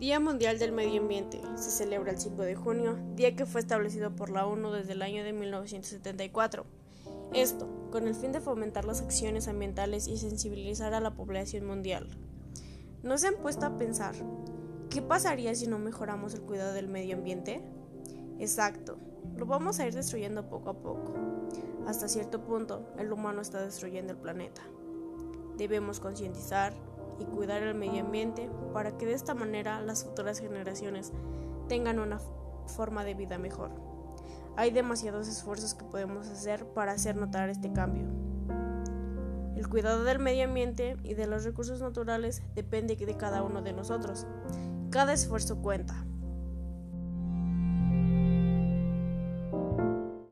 Día Mundial del Medio Ambiente. Se celebra el 5 de junio, día que fue establecido por la ONU desde el año de 1974. Esto, con el fin de fomentar las acciones ambientales y sensibilizar a la población mundial. ¿No se han puesto a pensar qué pasaría si no mejoramos el cuidado del medio ambiente? Exacto, lo vamos a ir destruyendo poco a poco. Hasta cierto punto, el humano está destruyendo el planeta. Debemos concientizar, y cuidar el medio ambiente para que de esta manera las futuras generaciones tengan una forma de vida mejor. Hay demasiados esfuerzos que podemos hacer para hacer notar este cambio. El cuidado del medio ambiente y de los recursos naturales depende de cada uno de nosotros. Cada esfuerzo cuenta.